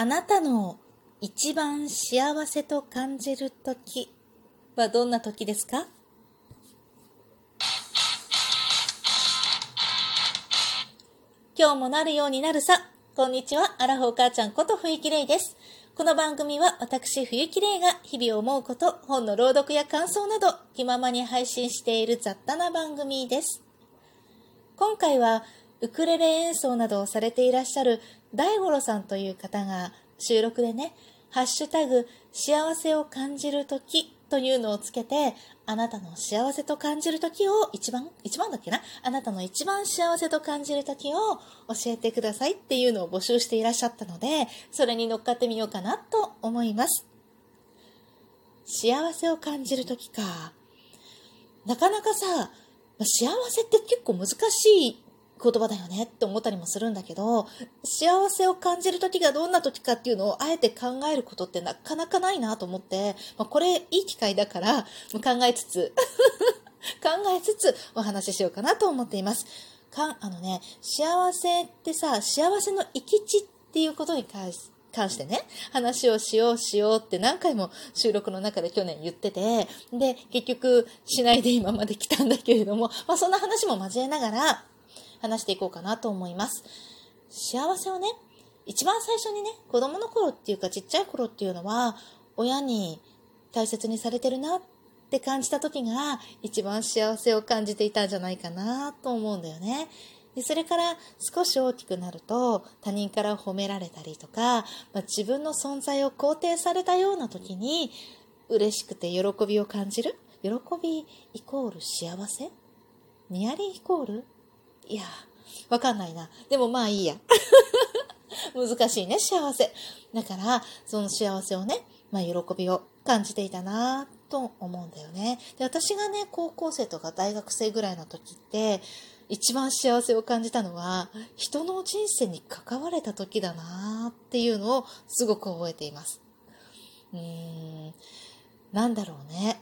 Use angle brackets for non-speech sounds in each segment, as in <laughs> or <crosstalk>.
あなたの一番幸せと感じる時はどんな時ですか？今日もなるようになるさ。こんにちは。アラフォー母ちゃんこと冬木玲です。この番組は私冬木玲が日々思うこと、本の朗読や感想など気ままに配信している雑多な番組です。今回はウクレレ演奏などをされていらっしゃる大五郎さんという方が収録でね、ハッシュタグ、幸せを感じるときというのをつけて、あなたの幸せと感じるときを一番、一番だっけな？あなたの一番幸せと感じるときを教えてくださいっていうのを募集していらっしゃったので、それに乗っかってみようかなと思います。幸せを感じるときか。なかなかさ、幸せって結構難しい言葉だよねって思ったりもするんだけど、幸せを感じる時がどんな時かっていうのをあえて考えることってなかなかないなと思って、まあ、これいい機会だから考えつつ <laughs> 考えつつお話ししようかなと思っています。かあのね、幸せってさ、幸せの行き地っていうことに関して関してね、話をしようしようって何回も収録の中で去年言ってて、で、結局しないで今まで来たんだけれども、まあそんな話も交えながら、話していこうかなと思います。幸せをね、一番最初にね、子供の頃っていうかちっちゃい頃っていうのは、親に大切にされてるなって感じた時が一番幸せを感じていたんじゃないかなと思うんだよね。でそれから少し大きくなると他人から褒められたりとか、まあ、自分の存在を肯定されたような時に嬉しくて喜びを感じる喜びイコール幸せ？ニアリーイコールいや、わかんないな。でもまあいいや。<laughs> 難しいね、幸せ。だから、その幸せをね、まあ喜びを感じていたなと思うんだよね。で、私がね、高校生とか大学生ぐらいの時って、一番幸せを感じたのは、人の人生に関われた時だなっていうのをすごく覚えています。うーん、なんだろうね。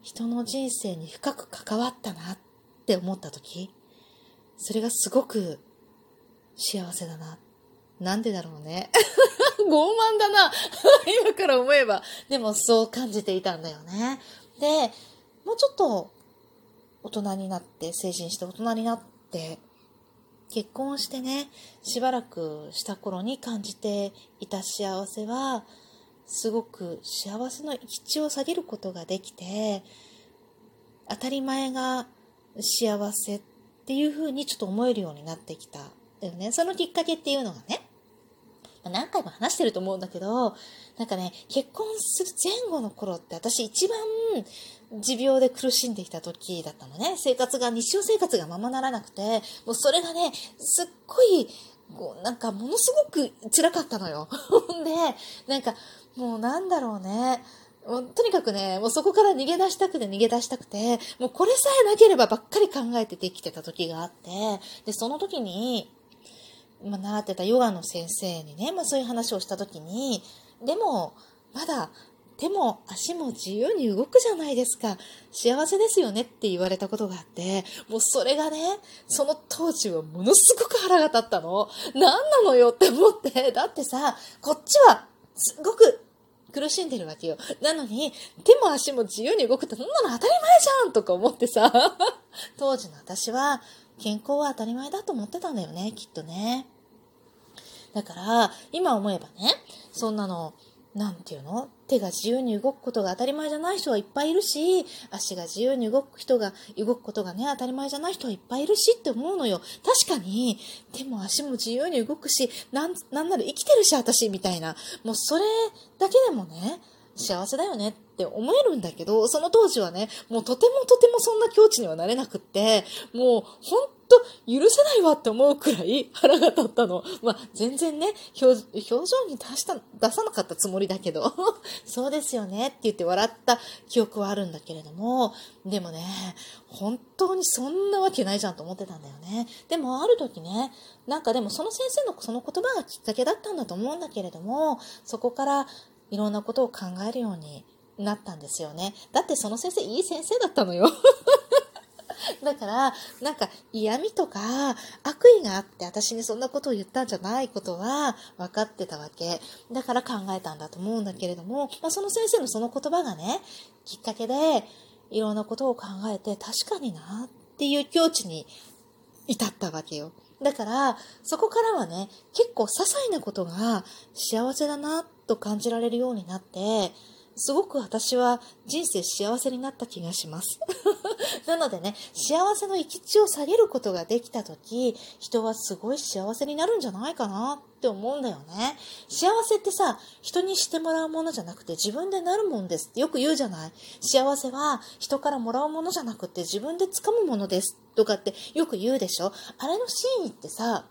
人の人生に深く関わったなって思った時それがすごく幸せだな。なんでだろうね。<laughs> 傲慢だな。<laughs> 今から思えば。でもそう感じていたんだよね。で、もうちょっと大人になって、成人して大人になって、結婚してね、しばらくした頃に感じていた幸せは、すごく幸せの行き地を下げることができて、当たり前が幸せっていうふうにちょっと思えるようになってきたよね。そのきっかけっていうのがね、何回も話してると思うんだけど、なんかね、結婚する前後の頃って私一番持病で苦しんできた時だったのね。生活が、日常生活がままならなくて、もうそれがね、すっごい、こうなんかものすごく辛かったのよ。<laughs> で、なんかもうなんだろうね。もうとにかくね、もうそこから逃げ出したくて逃げ出したくて、もうこれさえなければばっかり考えてできてた時があって、で、その時に、まあ、習ってたヨガの先生にね、まあそういう話をした時に、でも、まだ手も足も自由に動くじゃないですか。幸せですよねって言われたことがあって、もうそれがね、その当時はものすごく腹が立ったの。何なのよって思って、だってさ、こっちはすごく苦しんでるわけよ。なのに、手も足も自由に動くってそんなの当たり前じゃんとか思ってさ、<laughs> 当時の私は健康は当たり前だと思ってたんだよね、きっとね。だから、今思えばね、そんなの、なんていうの？手が自由に動くことが当たり前じゃない人はいっぱいいるし、足が自由に動く人が、動くことがね、当たり前じゃない人はいっぱいいるしって思うのよ。確かに、手も足も自由に動くし、なん、なんなら生きてるし、私、みたいな。もうそれだけでもね、幸せだよねって思えるんだけど、その当時はね、もうとてもとてもそんな境地にはなれなくって、もう本と許せないわって思うくらい <laughs> 腹が立ったの。まあ、全然ね、表情に出した、出さなかったつもりだけど、<laughs> そうですよねって言って笑った記憶はあるんだけれども、でもね、本当にそんなわけないじゃんと思ってたんだよね。でもある時ね、なんかでもその先生のその言葉がきっかけだったんだと思うんだけれども、そこからいろんなことを考えるようになったんですよね。だってその先生いい先生だったのよ。<laughs> だから、なんか嫌味とか悪意があって私にそんなことを言ったんじゃないことは分かってたわけ。だから考えたんだと思うんだけれども、まあ、その先生のその言葉がね、きっかけでいろんなことを考えて確かになっていう境地に至ったわけよ。だから、そこからはね、結構些細なことが幸せだなってと感じられるようになって、すごく私は人生幸せになった気がします。<laughs> なのでね、幸せの域地を下げることができたとき、人はすごい幸せになるんじゃないかなって思うんだよね。幸せってさ、人にしてもらうものじゃなくて自分でなるもんですってよく言うじゃない。幸せは人からもらうものじゃなくて自分で掴むものですとかってよく言うでしょあれの真意ってさ、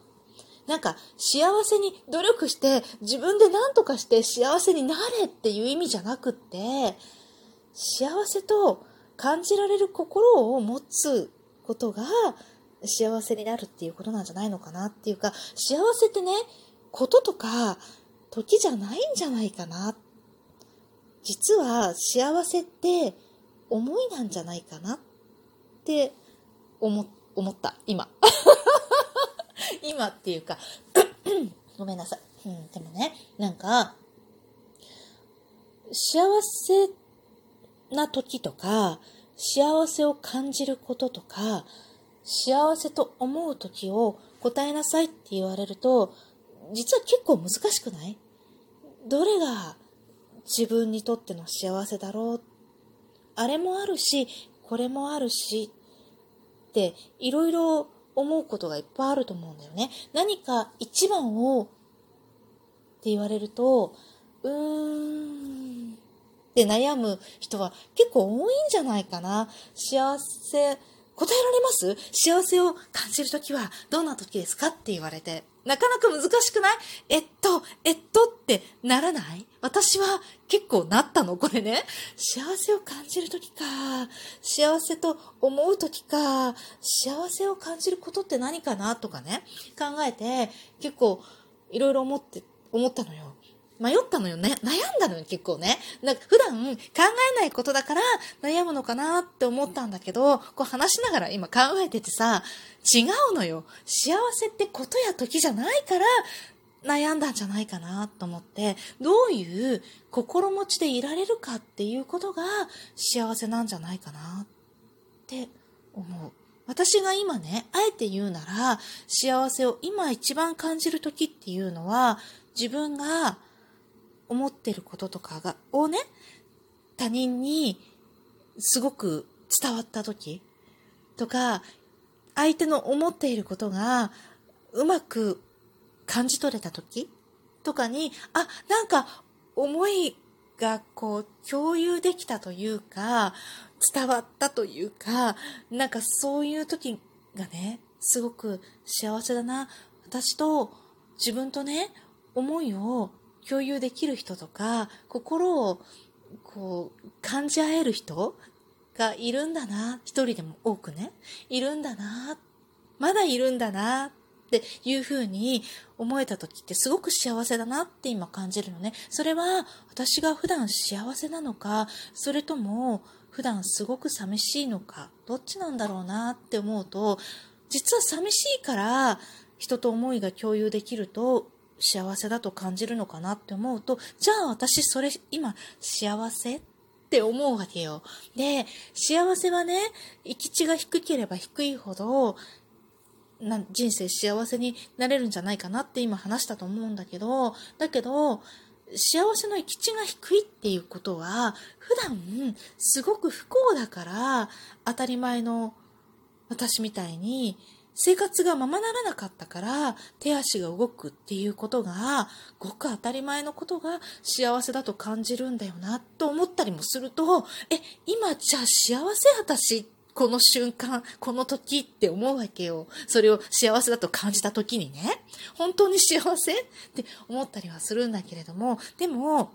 なんか幸せに努力して自分で何とかして幸せになれっていう意味じゃなくって幸せと感じられる心を持つことが幸せになるっていうことなんじゃないのかなっていうか幸せってねこととか時じゃないんじゃないかな。実は幸せって思いなんじゃないかなって思思った今。<laughs> 今っていうか <coughs> ごめんなさい、うん、でもねなんか幸せな時とか幸せを感じることとか幸せと思う時を答えなさいって言われると実は結構難しくない？どれが自分にとっての幸せだろう？あれもあるしこれもあるしっていろいろ思うことがいっぱいあると思うんだよね。何か一番をって言われると、うーんって悩む人は結構多いんじゃないかな。幸せ、答えられます？幸せを感じるときはどんな時ですか？って言われて。なかなか難しくない？えっと、えっとってならない？私は結構なったのこれね。幸せを感じるときか。幸せと思うときか。幸せを感じることって何かなとかね。考えて結構いろいろ思って、思ったのよ。迷ったのよね。悩んだのよ、結構ね。なんか普段考えないことだから悩むのかなって思ったんだけど、こう話しながら今考えててさ、違うのよ。幸せってことや時じゃないから悩んだんじゃないかなと思って、どういう心持ちでいられるかっていうことが幸せなんじゃないかなって思う。私が今ね、あえて言うなら、幸せを今一番感じる時っていうのは、自分が思ってることとかが、をね、他人にすごく伝わった時とか、相手の思っていることがうまく感じ取れた時とかに、あ、なんか思いがこう共有できたというか、伝わったというか、なんかそういう時がね、すごく幸せだな。私と自分とね、思いを共有できる人とか、心をこう感じ合える人がいるんだな。一人でも多くね、いるんだな。まだいるんだな。っていう風に思えた時ってすごく幸せだなって今感じるのね。それは私が普段幸せなのか、それとも普段すごく寂しいのか、どっちなんだろうなって思うと、実は寂しいから人と思いが共有できると幸せだと感じるのかなって思うと、じゃあ私それ今幸せって思うわけよ。で、幸せはね、行き地が低ければ低いほど、な人生幸せになれるんじゃないかなって今話したと思うんだけど、だけど、幸せの行き地が低いっていうことは、普段すごく不幸だから、当たり前の私みたいに、生活がままならなかったから手足が動くっていうことがごく当たり前のことが幸せだと感じるんだよなと思ったりもするとえ今じゃあ幸せ私この瞬間この時って思うわけよ。それを幸せだと感じた時にね。本当に幸せって思ったりはするんだけれどもでも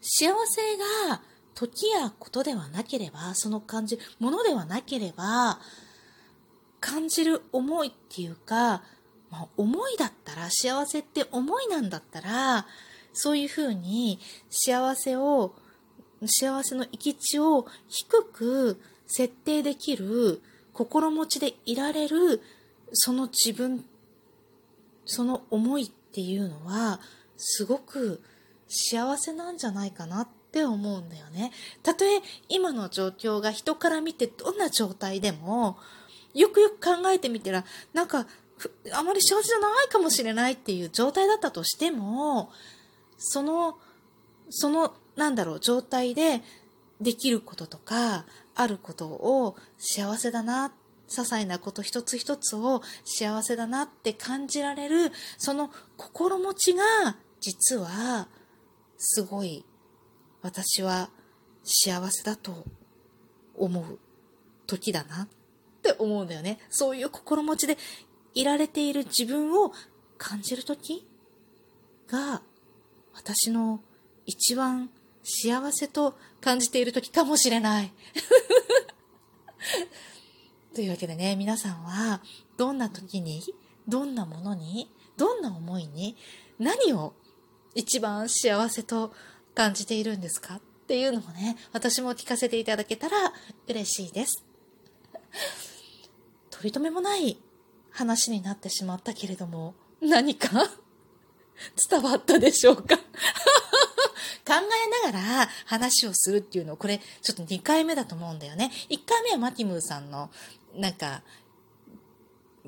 幸せが時やことではなければその感じものではなければ感じる思いっていうか、まあ、思いだったら幸せって思いなんだったらそういうふうに幸せを幸せの行き地を低く設定できる心持ちでいられるその自分その思いっていうのはすごく幸せなんじゃないかなって思うんだよね。たとえ今の状況が人から見てどんな状態でもよくよく考えてみたらなんかあまり幸せじゃないかもしれないっていう状態だったとしてもそのそのなんだろう状態でできることとかあることを幸せだな些細なこと一つ一つを幸せだなって感じられるその心持ちが実はすごい私は幸せだと思う時だな。って思うんだよね。そういう心持ちでいられている自分を感じる時が私の一番幸せと感じている時かもしれない。<laughs> というわけでね、皆さんはどんな時に、どんなものに、どんな思いに、何を一番幸せと感じているんですか？っていうのをね、私も聞かせていただけたら嬉しいです。取り留めもない話になってしまったけれども、何か？<laughs> 伝わったでしょうか？<laughs> 考えながら話をするっていうのを、これちょっと2回目だと思うんだよね。1回目はマティムーさんの、なんか、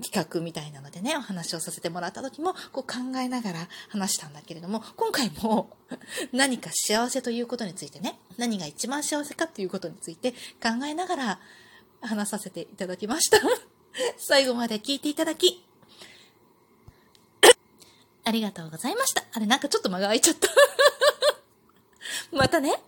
企画みたいなのでね、お話をさせてもらった時も、こう考えながら話したんだけれども、今回も <laughs> 何か幸せということについてね、何が一番幸せかっていうことについて考えながら話させていただきました。最後まで聞いていただき、ありがとうございました。あれ、なんかちょっと間が空いちゃったまたね。